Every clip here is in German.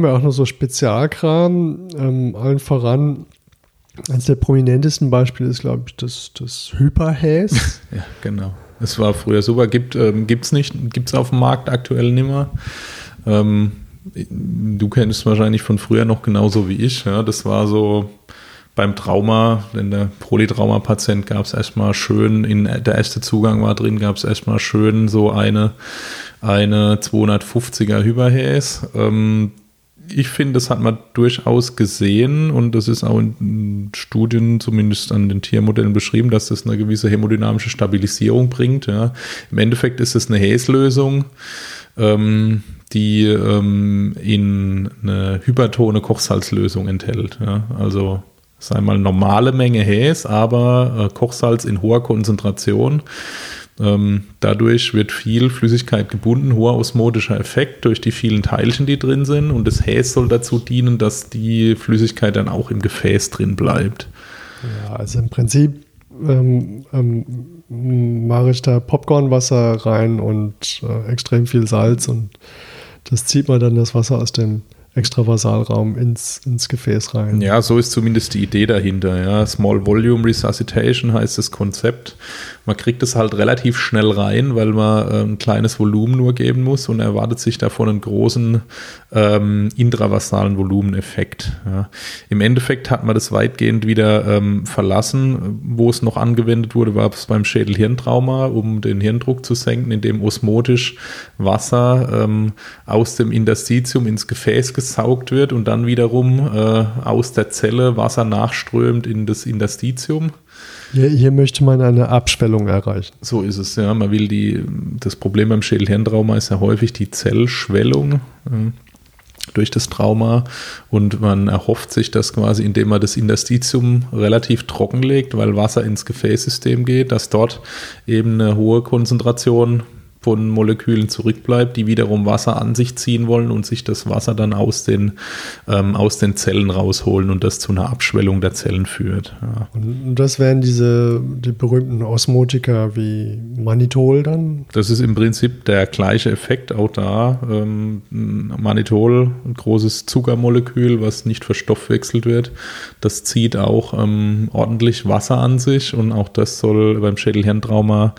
Ähm, haben wir auch noch so Spezialkram, ähm, allen voran. Eines der prominentesten Beispiele ist, glaube ich, das, das Hyperhäs. ja, genau. Es war früher super, gibt ähm, es nicht, gibt es auf dem Markt aktuell nicht mehr. Ähm, du kennst es wahrscheinlich von früher noch genauso wie ich. Ja? Das war so beim Trauma, wenn der Polytrauma-Patient gab es erstmal schön, in, der erste Zugang war drin, gab es erstmal schön so eine, eine 250er Hyperhäs. Ähm, ich finde, das hat man durchaus gesehen und das ist auch in Studien, zumindest an den Tiermodellen beschrieben, dass das eine gewisse hämodynamische Stabilisierung bringt. Ja. Im Endeffekt ist es eine Häslösung, ähm, die ähm, in eine hypertone Kochsalzlösung enthält. Ja. Also sei mal normale Menge Häs, aber äh, Kochsalz in hoher Konzentration. Ähm, dadurch wird viel Flüssigkeit gebunden, hoher osmotischer Effekt durch die vielen Teilchen, die drin sind. Und das Häs soll dazu dienen, dass die Flüssigkeit dann auch im Gefäß drin bleibt. Ja, also im Prinzip ähm, ähm, mache ich da Popcornwasser rein und äh, extrem viel Salz und das zieht man dann das Wasser aus dem Extravasalraum ins, ins Gefäß rein. Ja, so ist zumindest die Idee dahinter. Ja. Small Volume Resuscitation heißt das Konzept. Man kriegt es halt relativ schnell rein, weil man ein kleines Volumen nur geben muss und erwartet sich davon einen großen ähm, intravasalen Volumeneffekt. Ja. Im Endeffekt hat man das weitgehend wieder ähm, verlassen. Wo es noch angewendet wurde, war es beim Schädel-Hirntrauma, um den Hirndruck zu senken, indem osmotisch Wasser ähm, aus dem Interstitium ins Gefäß gesaugt wird und dann wiederum äh, aus der Zelle Wasser nachströmt in das Interstitium. Hier, hier, möchte man eine Abschwellung erreichen. So ist es, ja. Man will die, das Problem beim Schädelhirntrauma ist ja häufig die Zellschwellung äh, durch das Trauma und man erhofft sich das quasi, indem man das Interstitium relativ trocken legt, weil Wasser ins Gefäßsystem geht, dass dort eben eine hohe Konzentration von Molekülen zurückbleibt, die wiederum Wasser an sich ziehen wollen und sich das Wasser dann aus den, ähm, aus den Zellen rausholen und das zu einer Abschwellung der Zellen führt. Ja. Und das wären diese die berühmten Osmotika wie Manitol dann? Das ist im Prinzip der gleiche Effekt auch da. Ähm, Manitol, ein großes Zuckermolekül, was nicht verstoffwechselt wird, das zieht auch ähm, ordentlich Wasser an sich und auch das soll beim Schädelhirntrauma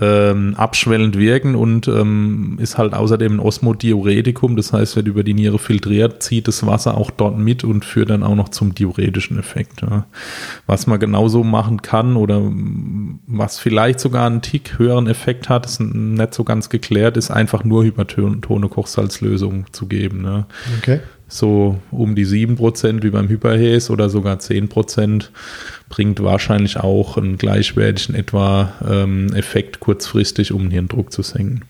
ähm, abschwellend wirken und ähm, ist halt außerdem ein Osmodiuretikum, das heißt, wird über die Niere filtriert, zieht das Wasser auch dort mit und führt dann auch noch zum diuretischen Effekt. Ja. Was man genauso machen kann oder was vielleicht sogar einen Tick höheren Effekt hat, ist nicht so ganz geklärt, ist einfach nur hypertone Kochsalzlösung zu geben. Ne. Okay so um die 7% wie beim Hyperhäs oder sogar 10% bringt wahrscheinlich auch einen gleichwertigen etwa ähm, Effekt kurzfristig, um den Hirndruck zu senken.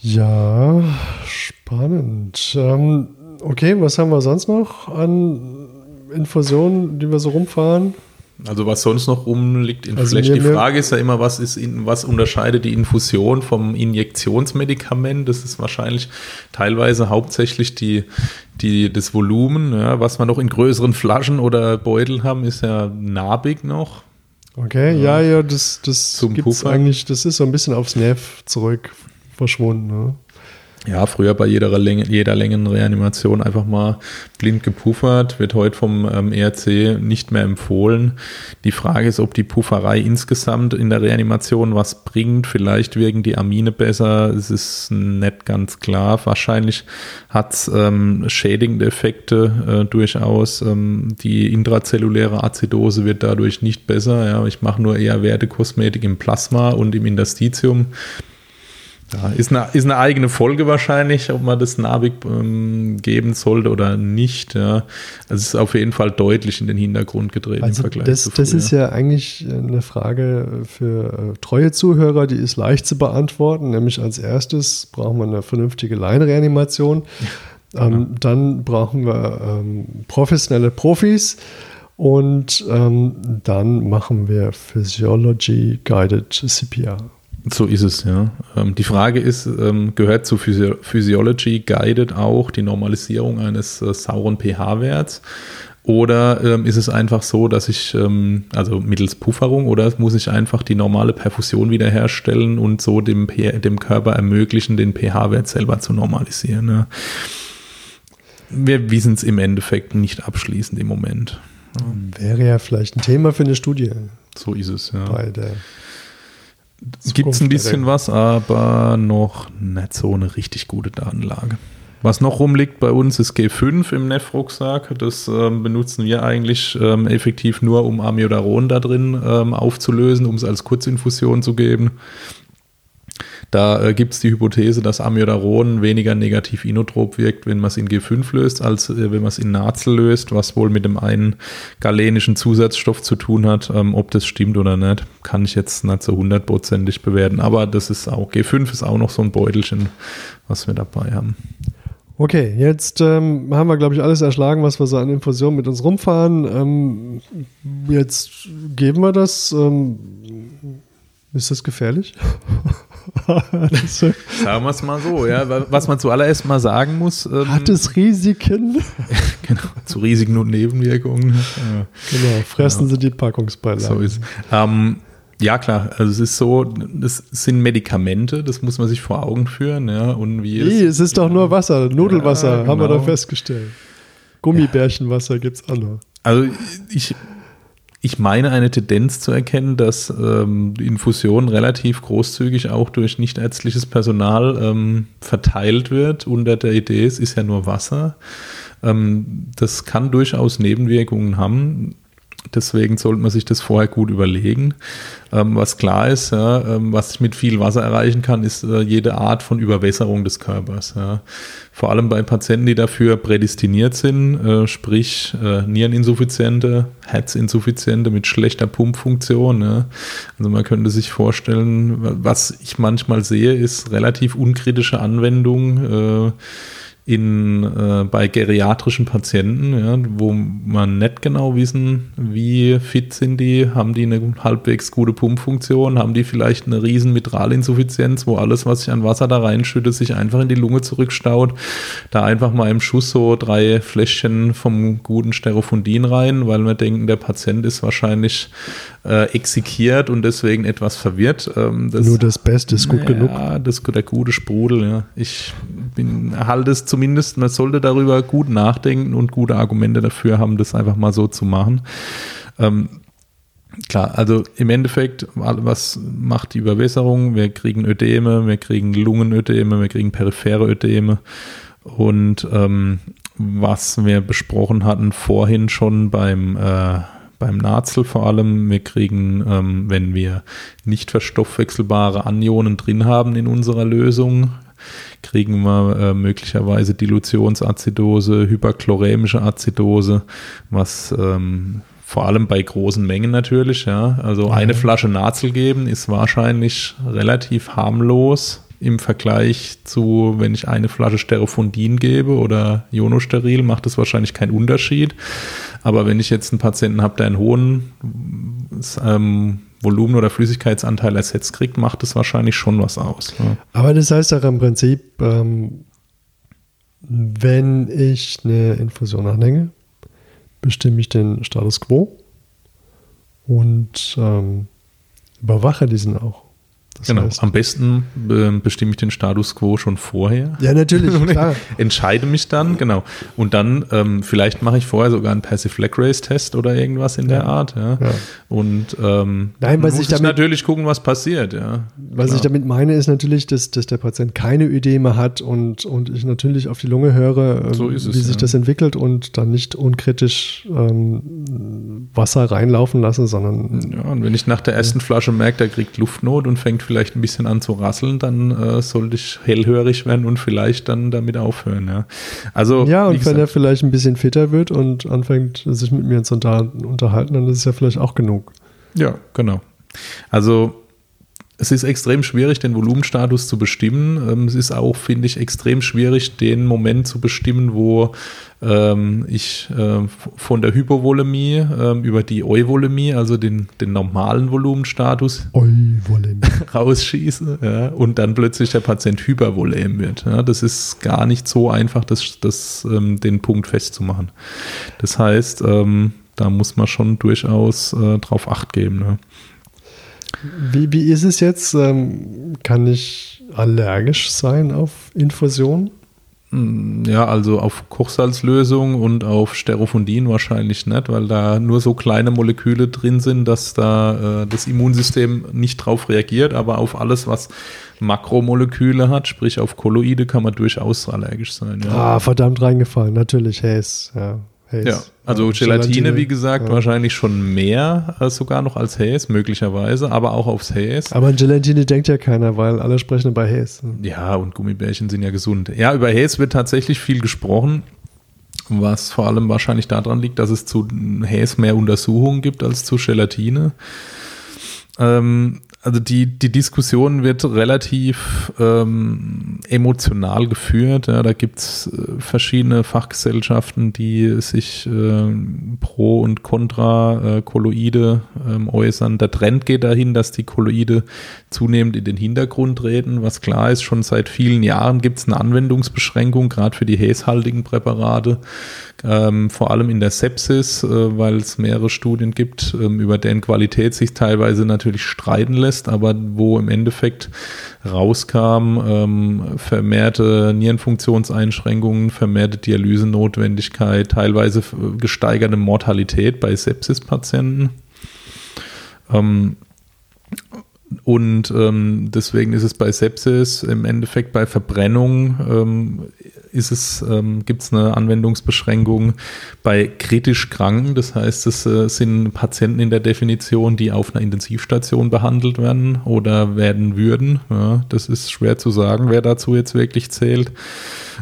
Ja, spannend. Ähm, okay, was haben wir sonst noch an Infusionen, die wir so rumfahren? Also was sonst noch rumliegt in also Flash. Die Frage ist ja immer, was ist in, was unterscheidet die Infusion vom Injektionsmedikament? Das ist wahrscheinlich teilweise hauptsächlich die, die, das Volumen. Ja. Was wir noch in größeren Flaschen oder Beutel haben, ist ja narbig noch. Okay, ja, ja, das, das gibt's eigentlich, das ist so ein bisschen aufs Nerv zurück verschwunden. Ne? Ja, früher bei jeder, Länge, jeder Längenreanimation einfach mal blind gepuffert, wird heute vom ähm, ERC nicht mehr empfohlen. Die Frage ist, ob die Pufferei insgesamt in der Reanimation was bringt. Vielleicht wirken die Amine besser. Es ist nicht ganz klar. Wahrscheinlich hat es ähm, schädigende Effekte äh, durchaus. Ähm, die intrazelluläre Azidose wird dadurch nicht besser. Ja, ich mache nur eher Wertekosmetik im Plasma und im Interstitium. Ja, ist, eine, ist eine eigene Folge wahrscheinlich, ob man das Navig ähm, geben sollte oder nicht. Ja. Also es ist auf jeden Fall deutlich in den Hintergrund gedreht also im Vergleich das, zu früher. Das ist ja eigentlich eine Frage für äh, treue Zuhörer, die ist leicht zu beantworten. Nämlich als erstes brauchen wir eine vernünftige Leinreanimation. Ja, ähm, dann brauchen wir ähm, professionelle Profis. Und ähm, dann machen wir Physiology Guided CPR. So ist es, ja. Ähm, die Frage ist, ähm, gehört zu Physi Physiology Guided auch die Normalisierung eines äh, sauren pH-Werts? Oder ähm, ist es einfach so, dass ich, ähm, also mittels Pufferung, oder muss ich einfach die normale Perfusion wiederherstellen und so dem, dem Körper ermöglichen, den pH-Wert selber zu normalisieren? Ja. Wir wissen es im Endeffekt nicht abschließend im Moment. Wäre ja vielleicht ein Thema für eine Studie. So ist es, ja. Bei der Gibt es ein bisschen was, aber noch nicht so eine richtig gute Datenlage. Was noch rumliegt bei uns ist G5 im NEF-Rucksack. Das ähm, benutzen wir eigentlich ähm, effektiv nur, um Amiodaron da drin ähm, aufzulösen, um es als Kurzinfusion zu geben. Da äh, gibt es die Hypothese, dass Amiodaron weniger negativ inotrop wirkt, wenn man es in G5 löst, als äh, wenn man es in Nazel löst, was wohl mit dem einen galenischen Zusatzstoff zu tun hat. Ähm, ob das stimmt oder nicht, kann ich jetzt nicht so hundertprozentig bewerten. Aber das ist auch, G5 ist auch noch so ein Beutelchen, was wir dabei haben. Okay, jetzt ähm, haben wir, glaube ich, alles erschlagen, was wir so an Infusionen mit uns rumfahren. Ähm, jetzt geben wir das. Ähm, ist das gefährlich? sagen wir es mal so, ja. Was man zuallererst mal sagen muss. Ähm, Hat es Risiken? genau, zu Risiken und Nebenwirkungen. Ja. Genau, fressen genau. Sie die Packungsbeilagen. So ist ähm, ja, klar. Also es ist so, es sind Medikamente, das muss man sich vor Augen führen. Ja, und wie nee, es, ist doch nur Wasser, Nudelwasser, ja, genau. haben wir doch festgestellt. Gummibärchenwasser gibt es auch noch. Also ich, ich meine eine Tendenz zu erkennen, dass ähm, Infusion relativ großzügig auch durch nichtärztliches Personal ähm, verteilt wird. Unter der Idee, es ist ja nur Wasser. Ähm, das kann durchaus Nebenwirkungen haben. Deswegen sollte man sich das vorher gut überlegen. Ähm, was klar ist, ja, ähm, was ich mit viel Wasser erreichen kann, ist äh, jede Art von Überwässerung des Körpers. Ja. Vor allem bei Patienten, die dafür prädestiniert sind, äh, sprich äh, Niereninsuffiziente, Herzinsuffiziente mit schlechter Pumpfunktion. Ja. Also man könnte sich vorstellen, was ich manchmal sehe, ist relativ unkritische Anwendung. In, äh, bei geriatrischen Patienten, ja, wo man nicht genau wissen, wie fit sind die, haben die eine halbwegs gute Pumpfunktion, haben die vielleicht eine riesen Mitralinsuffizienz, wo alles, was sich an Wasser da reinschüttet, sich einfach in die Lunge zurückstaut. Da einfach mal im Schuss so drei Fläschchen vom guten Sterofundin rein, weil wir denken, der Patient ist wahrscheinlich äh, exekiert und deswegen etwas verwirrt. Ähm, das, Nur das Beste ist gut ja, genug. Ja, das der gute Sprudel, ja. Ich bin, halte es zumindest, man sollte darüber gut nachdenken und gute Argumente dafür haben, das einfach mal so zu machen. Ähm, Klar, also im Endeffekt, was macht die Überwässerung? Wir kriegen Ödeme, wir kriegen Lungenödeme, wir kriegen periphere Ödeme. Und ähm, was wir besprochen hatten vorhin schon beim äh, beim Nazel vor allem. Wir kriegen, ähm, wenn wir nicht verstoffwechselbare Anionen drin haben in unserer Lösung, kriegen wir äh, möglicherweise Dilutionsacidose, hyperchlorämische Azidose, was ähm, vor allem bei großen Mengen natürlich, ja. Also eine Flasche Nazel geben ist wahrscheinlich relativ harmlos im Vergleich zu, wenn ich eine Flasche Sterofundin gebe oder Ionosteril, macht das wahrscheinlich keinen Unterschied. Aber wenn ich jetzt einen Patienten habe, der einen hohen ähm, Volumen- oder Flüssigkeitsanteil ersetzt kriegt, macht das wahrscheinlich schon was aus. Ne? Aber das heißt auch im Prinzip, ähm, wenn ich eine Infusion anhänge, bestimme ich den Status quo und ähm, überwache diesen auch. Das genau, heißt, am besten äh, bestimme ich den Status quo schon vorher. Ja, natürlich, klar. Entscheide mich dann, genau. Und dann, ähm, vielleicht mache ich vorher sogar einen Passive Leg Race Test oder irgendwas in der ja. Art. Ja. ja. Und ähm, Nein, was muss ich damit, natürlich gucken, was passiert. Ja. Was genau. ich damit meine, ist natürlich, dass, dass der Patient keine Ödeme hat und, und ich natürlich auf die Lunge höre, ähm, so es, wie sich das entwickelt und dann nicht unkritisch ähm, Wasser reinlaufen lasse, sondern. Ja, und wenn ich nach der ersten Flasche merke, der kriegt Luftnot und fängt vielleicht ein bisschen an zu rasseln, dann äh, sollte ich hellhörig werden und vielleicht dann damit aufhören. Ja, also, ja und wenn er vielleicht ein bisschen fitter wird und anfängt, sich mit mir zu unterhalten, dann ist es ja vielleicht auch genug. Ja, genau. Also es ist extrem schwierig, den Volumenstatus zu bestimmen. Ähm, es ist auch, finde ich, extrem schwierig, den Moment zu bestimmen, wo ähm, ich äh, von der Hypovolemie ähm, über die Euvolemie, also den, den normalen Volumenstatus, rausschieße ja, und dann plötzlich der Patient hypervolem wird. Ja, das ist gar nicht so einfach, das, das, ähm, den Punkt festzumachen. Das heißt, ähm, da muss man schon durchaus äh, drauf Acht geben. Ne? Wie, wie ist es jetzt? Ähm, kann ich allergisch sein auf Infusion? Hm, ja, also auf Kochsalzlösung und auf Sterophondin wahrscheinlich nicht, weil da nur so kleine Moleküle drin sind, dass da äh, das Immunsystem nicht drauf reagiert, aber auf alles, was Makromoleküle hat, sprich auf Kolloide, kann man durchaus allergisch sein. Ja. Ah, verdammt reingefallen, natürlich Haze, ja. Haze. Ja, also Gelatine, Gelatine wie gesagt, ja. wahrscheinlich schon mehr als sogar noch als Haze, möglicherweise, aber auch aufs Haze. Aber an Gelatine denkt ja keiner, weil alle sprechen über Haze. Ja, und Gummibärchen sind ja gesund. Ja, über Haze wird tatsächlich viel gesprochen, was vor allem wahrscheinlich daran liegt, dass es zu Haze mehr Untersuchungen gibt als zu Gelatine. Ähm, also die, die Diskussion wird relativ ähm, emotional geführt. Ja, da gibt's äh, verschiedene Fachgesellschaften, die sich äh, pro und contra äh, Kolloide ähm, äußern. Der Trend geht dahin, dass die Kolloide zunehmend in den Hintergrund treten. Was klar ist, schon seit vielen Jahren gibt's eine Anwendungsbeschränkung, gerade für die häshaltigen Präparate ähm, vor allem in der Sepsis, äh, weil es mehrere Studien gibt, ähm, über deren Qualität sich teilweise natürlich streiten lässt, aber wo im Endeffekt rauskam, ähm, vermehrte Nierenfunktionseinschränkungen, vermehrte Dialysenotwendigkeit, teilweise gesteigerte Mortalität bei Sepsispatienten. Ähm, und ähm, deswegen ist es bei Sepsis im Endeffekt bei Verbrennung ähm, ist es, ähm, gibt es eine Anwendungsbeschränkung bei kritisch Kranken. Das heißt, es äh, sind Patienten in der Definition, die auf einer Intensivstation behandelt werden oder werden würden. Ja, das ist schwer zu sagen, wer dazu jetzt wirklich zählt.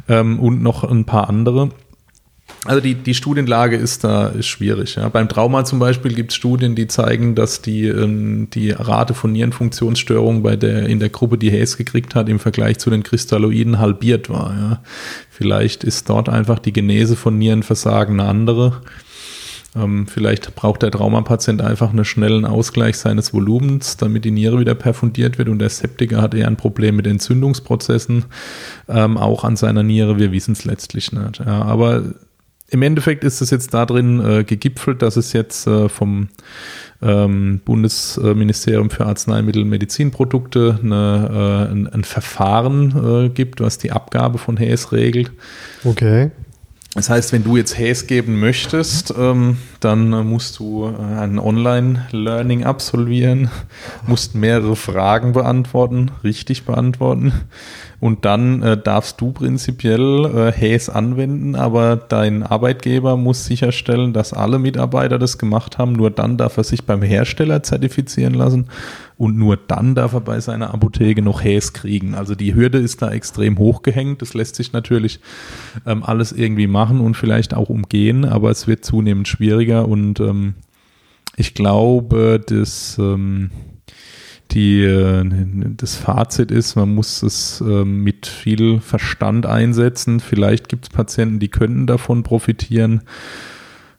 Ähm, und noch ein paar andere. Also die, die Studienlage ist da ist schwierig. Ja. Beim Trauma zum Beispiel gibt es Studien, die zeigen, dass die, ähm, die Rate von Nierenfunktionsstörungen bei der, in der Gruppe, die Hayes gekriegt hat, im Vergleich zu den Kristalloiden halbiert war. Ja. Vielleicht ist dort einfach die Genese von Nierenversagen eine andere. Ähm, vielleicht braucht der Traumapatient einfach einen schnellen Ausgleich seines Volumens, damit die Niere wieder perfundiert wird und der Septiker hat eher ein Problem mit Entzündungsprozessen, ähm, auch an seiner Niere. Wir wissen es letztlich nicht. Ja, aber im Endeffekt ist es jetzt darin äh, gegipfelt, dass es jetzt äh, vom ähm, Bundesministerium für Arzneimittel und Medizinprodukte eine, äh, ein, ein, Verfahren äh, gibt, was die Abgabe von Häs regelt. Okay. Das heißt, wenn du jetzt Häs geben möchtest, ähm, dann musst du äh, ein Online-Learning absolvieren, musst mehrere Fragen beantworten, richtig beantworten und dann äh, darfst du prinzipiell äh, Häs anwenden, aber dein Arbeitgeber muss sicherstellen, dass alle Mitarbeiter das gemacht haben. Nur dann darf er sich beim Hersteller zertifizieren lassen und nur dann darf er bei seiner Apotheke noch Häs kriegen. Also die Hürde ist da extrem hochgehängt. Das lässt sich natürlich ähm, alles irgendwie machen und vielleicht auch umgehen, aber es wird zunehmend schwieriger und ähm, ich glaube, dass ähm, die, äh, das Fazit ist, man muss es ähm, mit viel Verstand einsetzen. Vielleicht gibt es Patienten, die könnten davon profitieren.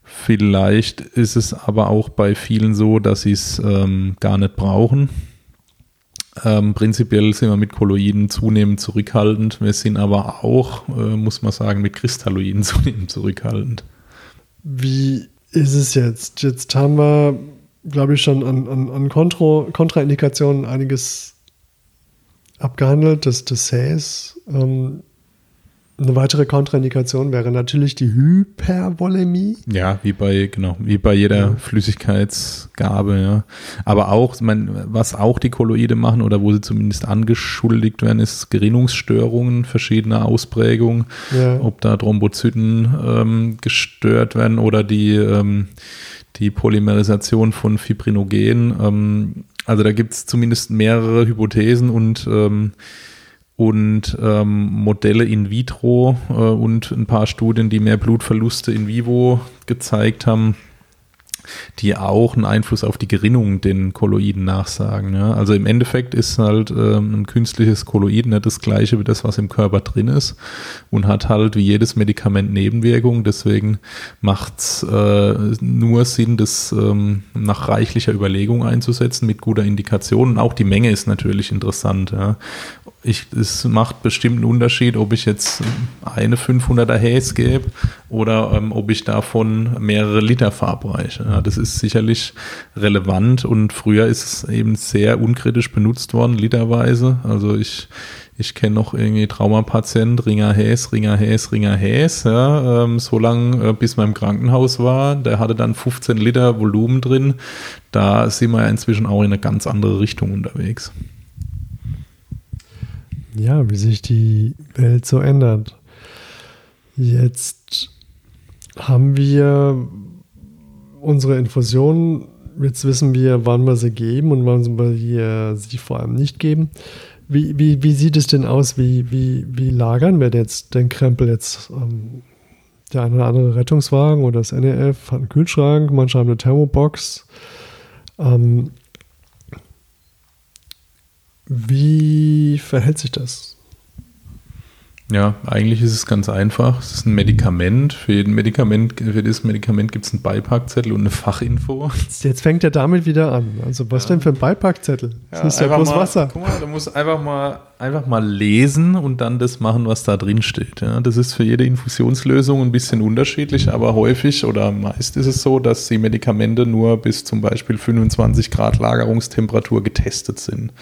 Vielleicht ist es aber auch bei vielen so, dass sie es ähm, gar nicht brauchen. Ähm, prinzipiell sind wir mit Kolloiden zunehmend zurückhaltend. Wir sind aber auch, äh, muss man sagen, mit Kristalloiden zunehmend zurückhaltend. Wie ist es jetzt? Jetzt haben wir glaube ich, schon an, an, an Kontro, Kontraindikationen einiges abgehandelt. Das, das Says, ähm, eine weitere Kontraindikation wäre natürlich die Hypervolemie. Ja, wie bei, genau, wie bei jeder ja. Flüssigkeitsgabe, ja. Aber auch, mein, was auch die Kolloide machen oder wo sie zumindest angeschuldigt werden, ist Gerinnungsstörungen verschiedener Ausprägungen. Ja. Ob da Thrombozyten ähm, gestört werden oder die ähm, die Polymerisation von Fibrinogen. Ähm, also da gibt es zumindest mehrere Hypothesen und, ähm, und ähm, Modelle in vitro äh, und ein paar Studien, die mehr Blutverluste in vivo gezeigt haben. Die auch einen Einfluss auf die Gerinnung den Kolloiden nachsagen. Ja? Also im Endeffekt ist halt ähm, ein künstliches Kolloid nicht das gleiche wie das, was im Körper drin ist und hat halt wie jedes Medikament Nebenwirkungen. Deswegen macht es äh, nur Sinn, das ähm, nach reichlicher Überlegung einzusetzen mit guter Indikation. Und auch die Menge ist natürlich interessant. Ja? ich, es macht bestimmt einen Unterschied, ob ich jetzt eine 500er Haze gebe oder ähm, ob ich davon mehrere Liter verabreiche. Ja, das ist sicherlich relevant und früher ist es eben sehr unkritisch benutzt worden, literweise. Also ich, ich kenne noch irgendwie Traumapatient, Ringer Häs, Ringer Häs, Ringer Häs, ja, ähm, so lange äh, bis man im Krankenhaus war. Der hatte dann 15 Liter Volumen drin. Da sind wir ja inzwischen auch in eine ganz andere Richtung unterwegs ja, wie sich die Welt so ändert. Jetzt haben wir unsere Infusionen, jetzt wissen wir, wann wir sie geben und wann wir sie vor allem nicht geben. Wie, wie, wie sieht es denn aus? Wie, wie, wie lagern wir jetzt den Krempel jetzt? Ähm, der eine oder andere Rettungswagen oder das NEF hat einen Kühlschrank, manche haben eine Thermobox. Ähm, wie verhält sich das? Ja, eigentlich ist es ganz einfach. Es ist ein Medikament. Für, jeden Medikament, für jedes Medikament gibt es einen Beipackzettel und eine Fachinfo. Jetzt fängt er damit wieder an. Also was ja. denn für ein Beipackzettel? Das ja, ist ja bloß mal, Wasser. Guck mal, du musst einfach mal, einfach mal lesen und dann das machen, was da drin steht. Ja, das ist für jede Infusionslösung ein bisschen unterschiedlich, aber häufig oder meist ist es so, dass die Medikamente nur bis zum Beispiel 25 Grad Lagerungstemperatur getestet sind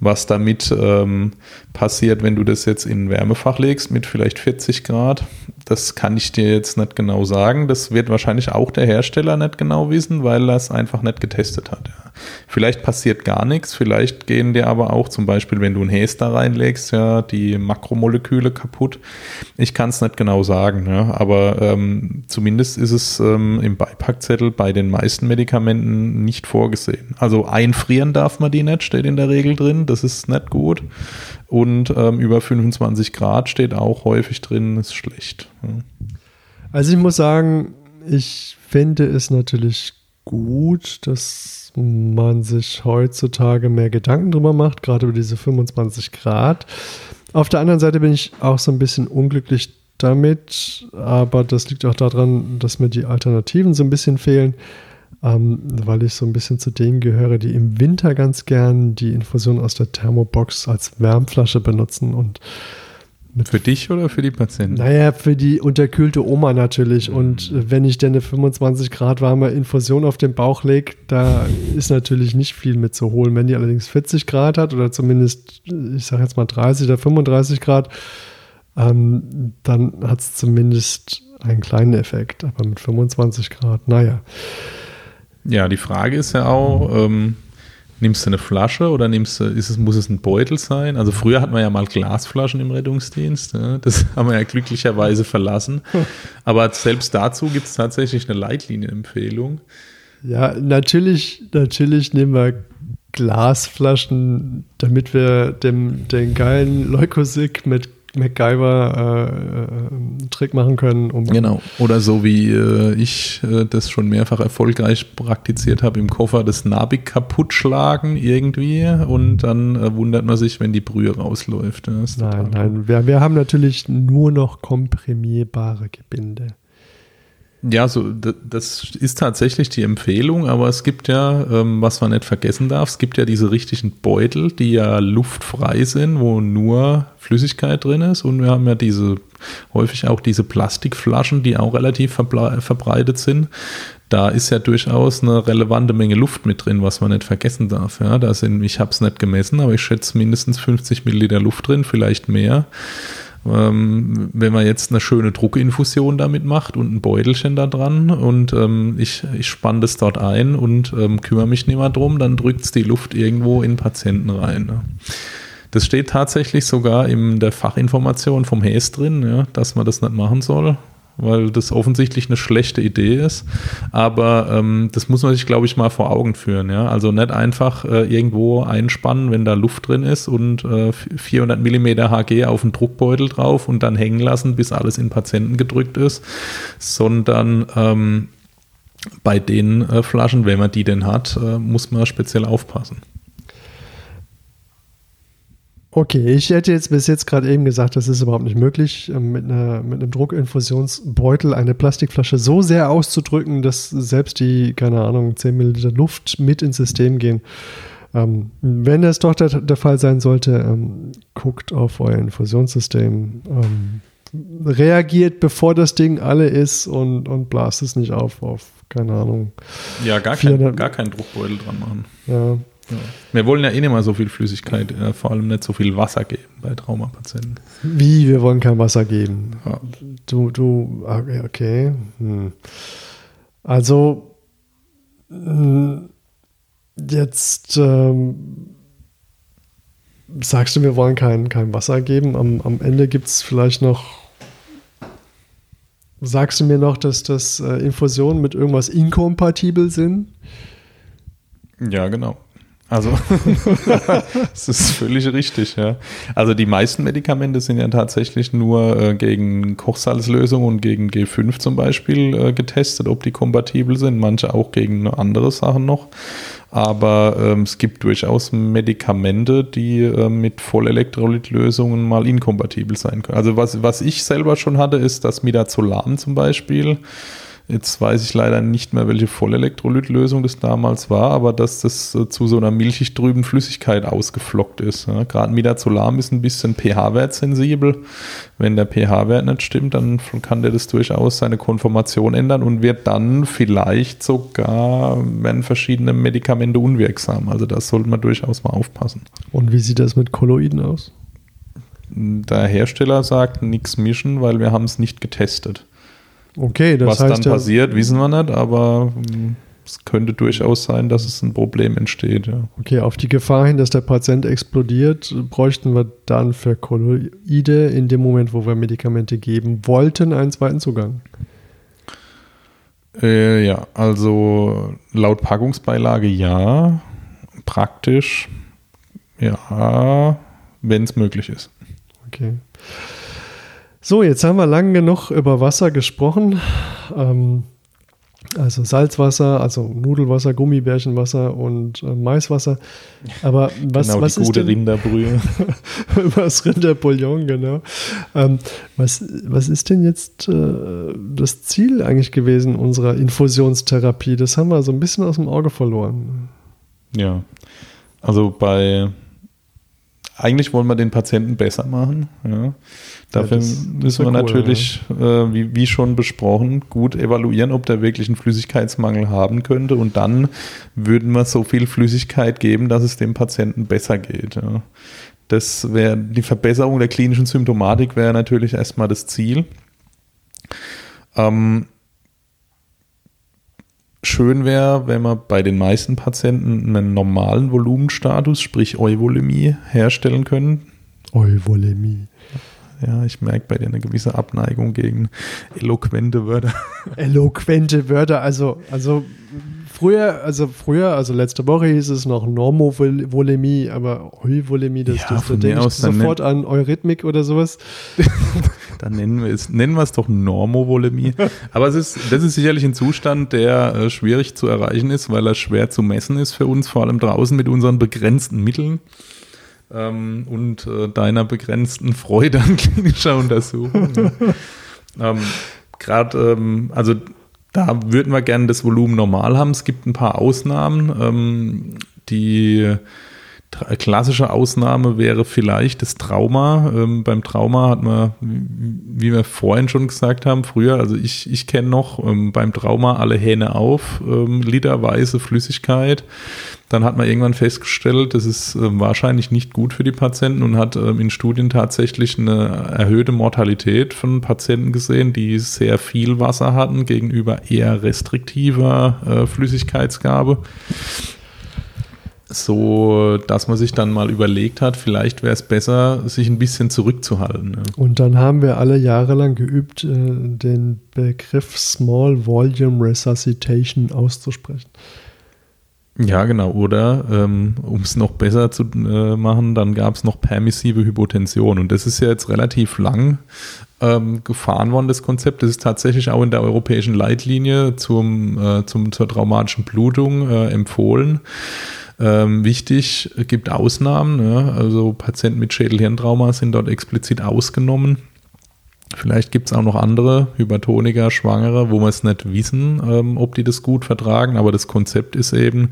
was damit ähm, passiert, wenn du das jetzt in ein Wärmefach legst mit vielleicht 40 Grad. Das kann ich dir jetzt nicht genau sagen. Das wird wahrscheinlich auch der Hersteller nicht genau wissen, weil er es einfach nicht getestet hat. Ja. Vielleicht passiert gar nichts, vielleicht gehen dir aber auch zum Beispiel, wenn du ein Häs da reinlegst, ja, die Makromoleküle kaputt. Ich kann es nicht genau sagen, ja, aber ähm, zumindest ist es ähm, im Beipackzettel bei den meisten Medikamenten nicht vorgesehen. Also einfrieren darf man die nicht, steht in der Regel drin, das ist nicht gut. Und ähm, über 25 Grad steht auch häufig drin, ist schlecht. Also ich muss sagen, ich finde es natürlich gut, dass man sich heutzutage mehr Gedanken drüber macht, gerade über diese 25 Grad. Auf der anderen Seite bin ich auch so ein bisschen unglücklich damit, aber das liegt auch daran, dass mir die Alternativen so ein bisschen fehlen, ähm, weil ich so ein bisschen zu denen gehöre, die im Winter ganz gern die Infusion aus der Thermobox als Wärmflasche benutzen und für dich oder für die Patienten? Naja, für die unterkühlte Oma natürlich. Mhm. Und wenn ich denn eine 25 Grad warme Infusion auf den Bauch lege, da ist natürlich nicht viel mit zu holen. Wenn die allerdings 40 Grad hat oder zumindest, ich sage jetzt mal 30 oder 35 Grad, ähm, dann hat es zumindest einen kleinen Effekt. Aber mit 25 Grad, naja. Ja, die Frage ist ja auch, ähm, Nimmst du eine Flasche oder nimmst du, ist es, muss es ein Beutel sein? Also früher hatten wir ja mal Glasflaschen im Rettungsdienst. Ja? Das haben wir ja glücklicherweise verlassen. Aber selbst dazu gibt es tatsächlich eine Leitlinienempfehlung. Ja, natürlich, natürlich nehmen wir Glasflaschen, damit wir dem, den geilen Leukosik mit MacGyver äh, äh, Trick machen können. Um genau. Oder so wie äh, ich äh, das schon mehrfach erfolgreich praktiziert habe, im Koffer das Nabik kaputt schlagen irgendwie und dann äh, wundert man sich, wenn die Brühe rausläuft. nein, nein. Wir, wir haben natürlich nur noch komprimierbare Gebinde. Ja, so das ist tatsächlich die Empfehlung, aber es gibt ja, ähm, was man nicht vergessen darf, es gibt ja diese richtigen Beutel, die ja luftfrei sind, wo nur Flüssigkeit drin ist und wir haben ja diese häufig auch diese Plastikflaschen, die auch relativ verbreitet sind. Da ist ja durchaus eine relevante Menge Luft mit drin, was man nicht vergessen darf. Ja, da sind, ich habe es nicht gemessen, aber ich schätze mindestens 50 Milliliter Luft drin, vielleicht mehr. Ähm, wenn man jetzt eine schöne Druckinfusion damit macht und ein Beutelchen da dran und ähm, ich, ich spanne das dort ein und ähm, kümmere mich nicht mehr drum, dann drückt es die Luft irgendwo in Patienten rein. Ne? Das steht tatsächlich sogar in der Fachinformation vom Häs drin, ja, dass man das nicht machen soll weil das offensichtlich eine schlechte Idee ist. Aber ähm, das muss man sich, glaube ich, mal vor Augen führen. Ja? Also nicht einfach äh, irgendwo einspannen, wenn da Luft drin ist und äh, 400 mm Hg auf den Druckbeutel drauf und dann hängen lassen, bis alles in Patienten gedrückt ist, sondern ähm, bei den äh, Flaschen, wenn man die denn hat, äh, muss man speziell aufpassen. Okay, ich hätte jetzt bis jetzt gerade eben gesagt, das ist überhaupt nicht möglich, ähm, mit, einer, mit einem Druckinfusionsbeutel eine Plastikflasche so sehr auszudrücken, dass selbst die, keine Ahnung, 10 Milliliter Luft mit ins System gehen. Ähm, wenn das doch der, der Fall sein sollte, ähm, guckt auf euer Infusionssystem. Ähm, reagiert, bevor das Ding alle ist und, und blast es nicht auf, auf, keine Ahnung. Ja, gar, kein, gar keinen Druckbeutel dran machen. Ja, ja. Wir wollen ja eh nicht mal so viel Flüssigkeit, äh, vor allem nicht so viel Wasser geben bei Traumapatienten. Wie? Wir wollen kein Wasser geben. Ja. Du, du, okay. okay. Hm. Also, hm, jetzt ähm, sagst du, wir wollen kein, kein Wasser geben. Am, am Ende gibt es vielleicht noch. Sagst du mir noch, dass das äh, Infusionen mit irgendwas inkompatibel sind? Ja, genau. Also, das ist völlig richtig, ja. Also, die meisten Medikamente sind ja tatsächlich nur äh, gegen Kochsalzlösung und gegen G5 zum Beispiel äh, getestet, ob die kompatibel sind. Manche auch gegen andere Sachen noch. Aber ähm, es gibt durchaus Medikamente, die äh, mit Vollelektrolytlösungen mal inkompatibel sein können. Also, was, was ich selber schon hatte, ist das Midazolam zum Beispiel Jetzt weiß ich leider nicht mehr, welche Vollelektrolytlösung das damals war, aber dass das äh, zu so einer milchig trüben Flüssigkeit ausgeflockt ist. Ja. Gerade Midazolam ist ein bisschen pH-Wert sensibel. Wenn der pH-Wert nicht stimmt, dann kann der das durchaus seine Konformation ändern und wird dann vielleicht sogar, werden verschiedene Medikamente unwirksam. Also das sollte man durchaus mal aufpassen. Und wie sieht das mit Kolloiden aus? Der Hersteller sagt nichts mischen, weil wir haben es nicht getestet. Okay, das Was heißt dann passiert, wissen wir nicht, aber hm, es könnte durchaus sein, dass es ein Problem entsteht. Ja. Okay, auf die Gefahr hin, dass der Patient explodiert, bräuchten wir dann für Kolloide in dem Moment, wo wir Medikamente geben wollten, einen zweiten Zugang. Äh, ja, also laut Packungsbeilage ja, praktisch ja, wenn es möglich ist. Okay. So, jetzt haben wir lang genug über Wasser gesprochen. Ähm, also Salzwasser, also Nudelwasser, Gummibärchenwasser und äh, Maiswasser. Aber was, genau, was die gute denn, Rinderbrühe. was Rinderbouillon, genau. Ähm, was, was ist denn jetzt äh, das Ziel eigentlich gewesen unserer Infusionstherapie? Das haben wir so ein bisschen aus dem Auge verloren. Ja, also bei eigentlich wollen wir den Patienten besser machen. Ja. Dafür ja, müssen wir cool, natürlich, ja. äh, wie, wie, schon besprochen, gut evaluieren, ob der wirklich einen Flüssigkeitsmangel haben könnte. Und dann würden wir so viel Flüssigkeit geben, dass es dem Patienten besser geht. Das wäre die Verbesserung der klinischen Symptomatik wäre natürlich erstmal das Ziel. Ähm, schön wäre, wenn man bei den meisten Patienten einen normalen Volumenstatus, sprich Euvolemie, herstellen können. Euvolemie. Ja, ich merke bei dir eine gewisse Abneigung gegen eloquente Wörter. Eloquente Wörter, also, also früher, also früher, also letzte Woche hieß es noch Normovolemie, aber Euvolemie, das, ja, das da denke ich sofort an Eurythmik oder sowas. Dann nennen wir es, nennen wir es doch Normovolemie. Aber es ist, das ist sicherlich ein Zustand, der äh, schwierig zu erreichen ist, weil er schwer zu messen ist für uns, vor allem draußen mit unseren begrenzten Mitteln ähm, und äh, deiner begrenzten Freude an klinischer Untersuchung. ähm, Gerade, ähm, also da würden wir gerne das Volumen normal haben. Es gibt ein paar Ausnahmen, ähm, die klassische Ausnahme wäre vielleicht das Trauma. Ähm, beim Trauma hat man, wie wir vorhin schon gesagt haben, früher, also ich, ich kenne noch ähm, beim Trauma alle Hähne auf, ähm, literweise Flüssigkeit. Dann hat man irgendwann festgestellt, das ist äh, wahrscheinlich nicht gut für die Patienten und hat ähm, in Studien tatsächlich eine erhöhte Mortalität von Patienten gesehen, die sehr viel Wasser hatten gegenüber eher restriktiver äh, Flüssigkeitsgabe so, dass man sich dann mal überlegt hat, vielleicht wäre es besser, sich ein bisschen zurückzuhalten. Ja. Und dann haben wir alle Jahre lang geübt, äh, den Begriff Small Volume Resuscitation auszusprechen. Ja, genau. Oder ähm, um es noch besser zu äh, machen, dann gab es noch permissive Hypotension. Und das ist ja jetzt relativ lang ähm, gefahren worden, das Konzept. Das ist tatsächlich auch in der europäischen Leitlinie zum, äh, zum, zur traumatischen Blutung äh, empfohlen. Ähm, wichtig, gibt Ausnahmen. Ja, also Patienten mit Schädelhirntrauma sind dort explizit ausgenommen. Vielleicht gibt es auch noch andere Hypertoniker, Schwangere, wo wir es nicht wissen, ähm, ob die das gut vertragen. Aber das Konzept ist eben,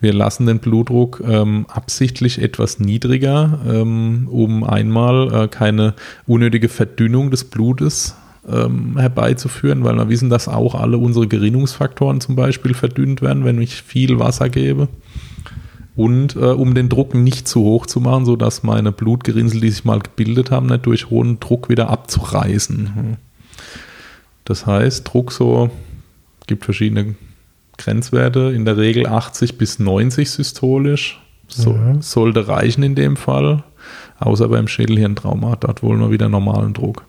wir lassen den Blutdruck ähm, absichtlich etwas niedriger, ähm, um einmal äh, keine unnötige Verdünnung des Blutes ähm, herbeizuführen, weil wir wissen, dass auch alle unsere Gerinnungsfaktoren zum Beispiel verdünnt werden, wenn ich viel Wasser gebe und äh, um den Druck nicht zu hoch zu machen, sodass meine Blutgerinnsel, die sich mal gebildet haben, nicht durch hohen Druck wieder abzureißen. Das heißt, Druck so gibt verschiedene Grenzwerte, in der Regel 80 bis 90 systolisch. So, ja. Sollte reichen in dem Fall, außer beim Schädelhirntrauma, dort wollen wir wieder normalen Druck.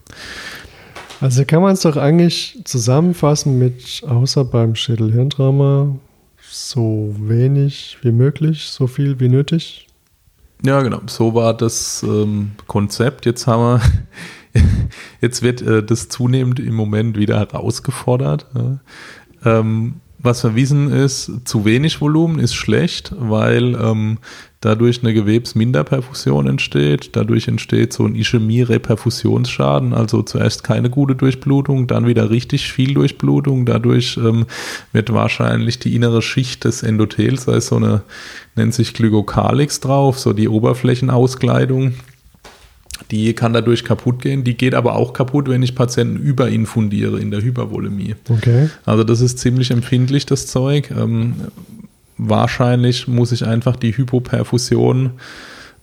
Also kann man es doch eigentlich zusammenfassen mit, außer beim Schädelhirntrauma, so wenig wie möglich, so viel wie nötig. Ja, genau. So war das ähm, Konzept. Jetzt haben wir, jetzt wird äh, das zunehmend im Moment wieder herausgefordert. Ja. Ähm, was wir wissen ist, zu wenig Volumen ist schlecht, weil ähm, dadurch eine Gewebsminderperfusion entsteht. Dadurch entsteht so ein Ischämie-Reperfusionsschaden, also zuerst keine gute Durchblutung, dann wieder richtig viel Durchblutung. Dadurch ähm, wird wahrscheinlich die innere Schicht des Endothels, da ist so eine, nennt sich Glykokalix drauf, so die Oberflächenauskleidung. Die kann dadurch kaputt gehen. Die geht aber auch kaputt, wenn ich Patienten überinfundiere in der Hypervolemie. Okay. Also das ist ziemlich empfindlich, das Zeug. Wahrscheinlich muss ich einfach die Hypoperfusion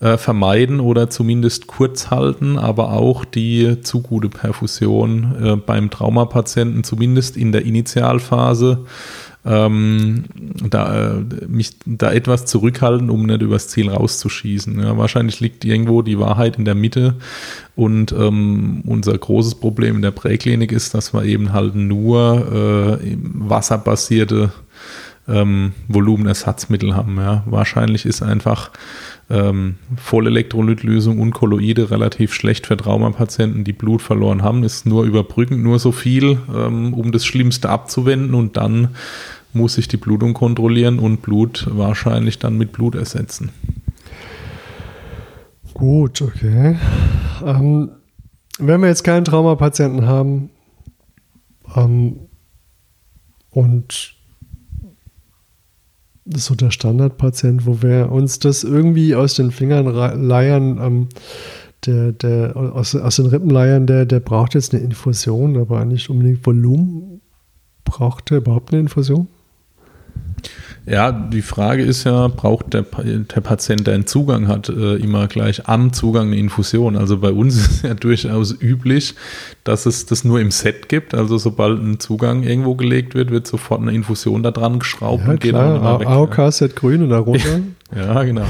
äh, vermeiden oder zumindest kurz halten, aber auch die zu gute Perfusion äh, beim Traumapatienten, zumindest in der Initialphase, ähm, da, äh, mich da etwas zurückhalten, um nicht übers Ziel rauszuschießen. Ja, wahrscheinlich liegt irgendwo die Wahrheit in der Mitte und ähm, unser großes Problem in der Präklinik ist, dass wir eben halt nur äh, wasserbasierte ähm, Volumenersatzmittel haben. Ja. Wahrscheinlich ist einfach ähm, Vollelektrolytlösung und Kolloide relativ schlecht für Traumapatienten, die Blut verloren haben. Ist nur überbrückend, nur so viel, ähm, um das Schlimmste abzuwenden und dann muss ich die Blutung kontrollieren und Blut wahrscheinlich dann mit Blut ersetzen. Gut, okay. Ähm, wenn wir jetzt keinen Traumapatienten haben ähm, und so der Standardpatient, wo wir uns das irgendwie aus den Fingern leiern. Ähm, der, der, aus, aus den Rippen leiern, der, der braucht jetzt eine Infusion, aber nicht unbedingt Volumen. Braucht er überhaupt eine Infusion? Ja, die Frage ist ja, braucht der, der Patient, der einen Zugang hat, äh, immer gleich am Zugang eine Infusion? Also bei uns ist es ja durchaus üblich, dass es das nur im Set gibt. Also sobald ein Zugang irgendwo gelegt wird, wird sofort eine Infusion da dran geschraubt ja, und geht dann immer weg. AOK-Set grün und darunter. ja, genau.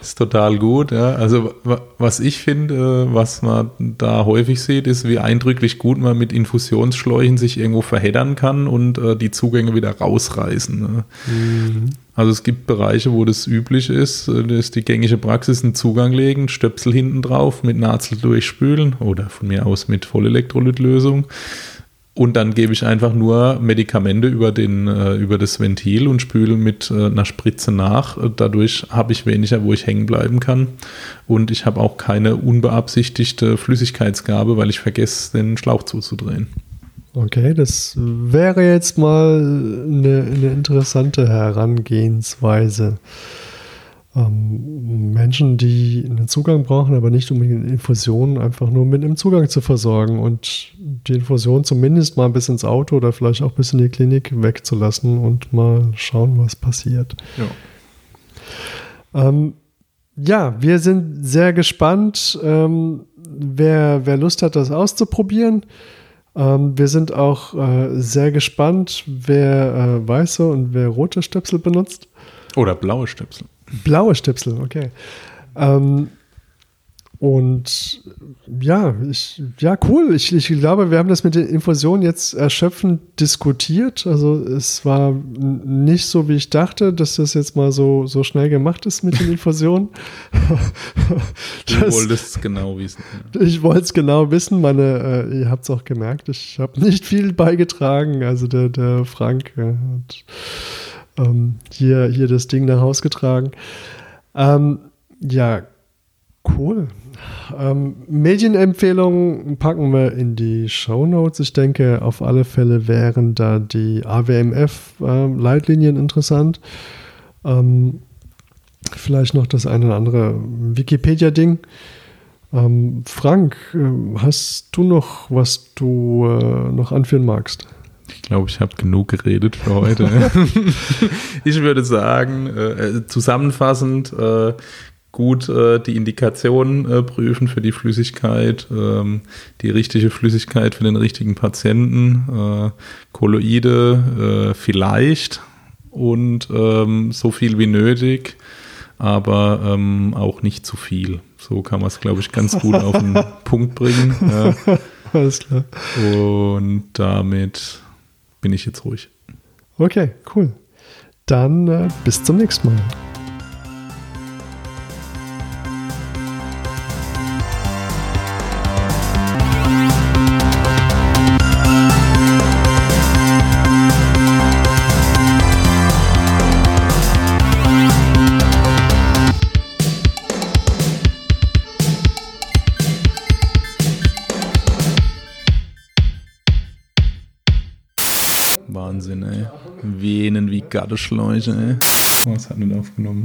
Ist total gut, ja. Also was ich finde, was man da häufig sieht, ist, wie eindrücklich gut man mit Infusionsschläuchen sich irgendwo verheddern kann und äh, die Zugänge wieder rausreißen. Ne? Mhm. Also es gibt Bereiche, wo das üblich ist, äh, das ist die gängige Praxis, einen Zugang legen, Stöpsel hinten drauf, mit Nazel durchspülen oder von mir aus mit Vollelektrolytlösung und dann gebe ich einfach nur Medikamente über, den, äh, über das Ventil und spüle mit äh, einer Spritze nach. Dadurch habe ich weniger, wo ich hängen bleiben kann. Und ich habe auch keine unbeabsichtigte Flüssigkeitsgabe, weil ich vergesse, den Schlauch zuzudrehen. Okay, das wäre jetzt mal eine, eine interessante Herangehensweise ähm, Menschen, die einen Zugang brauchen, aber nicht unbedingt eine Infusion, einfach nur mit einem Zugang zu versorgen und die Infusion zumindest mal bis ins Auto oder vielleicht auch bis in die Klinik wegzulassen und mal schauen, was passiert. Ja, ähm, ja wir sind sehr gespannt, ähm, wer, wer Lust hat, das auszuprobieren. Ähm, wir sind auch äh, sehr gespannt, wer äh, weiße und wer rote Stöpsel benutzt. Oder blaue Stöpsel. Blaue Stöpsel, okay. Ähm, Und ja, ich, ja, cool. Ich, ich glaube, wir haben das mit den Infusionen jetzt erschöpfend diskutiert. Also es war nicht so, wie ich dachte, dass das jetzt mal so, so schnell gemacht ist mit den Infusionen. du wolltest es genau wissen. Ich wollte es genau wissen. Meine, äh, ihr habt es auch gemerkt, ich habe nicht viel beigetragen. Also der, der Frank äh, hat ähm, hier, hier das Ding nach Hause getragen. Ähm, ja, cool. Ähm, Medienempfehlungen packen wir in die Show Notes. Ich denke, auf alle Fälle wären da die AWMF-Leitlinien ähm, interessant. Ähm, vielleicht noch das eine oder andere Wikipedia-Ding. Ähm, Frank, äh, hast du noch, was du äh, noch anführen magst? Ich glaube, ich habe genug geredet für heute. ich würde sagen, äh, zusammenfassend, äh, gut äh, die Indikation äh, prüfen für die Flüssigkeit, ähm, die richtige Flüssigkeit für den richtigen Patienten, äh, Kolloide äh, vielleicht und ähm, so viel wie nötig, aber ähm, auch nicht zu viel. So kann man es, glaube ich, ganz gut auf den Punkt bringen. Alles klar. Und damit bin ich jetzt ruhig. Okay, cool. Dann äh, bis zum nächsten Mal. Garteschläuche, ey. Oh, es hat nicht aufgenommen.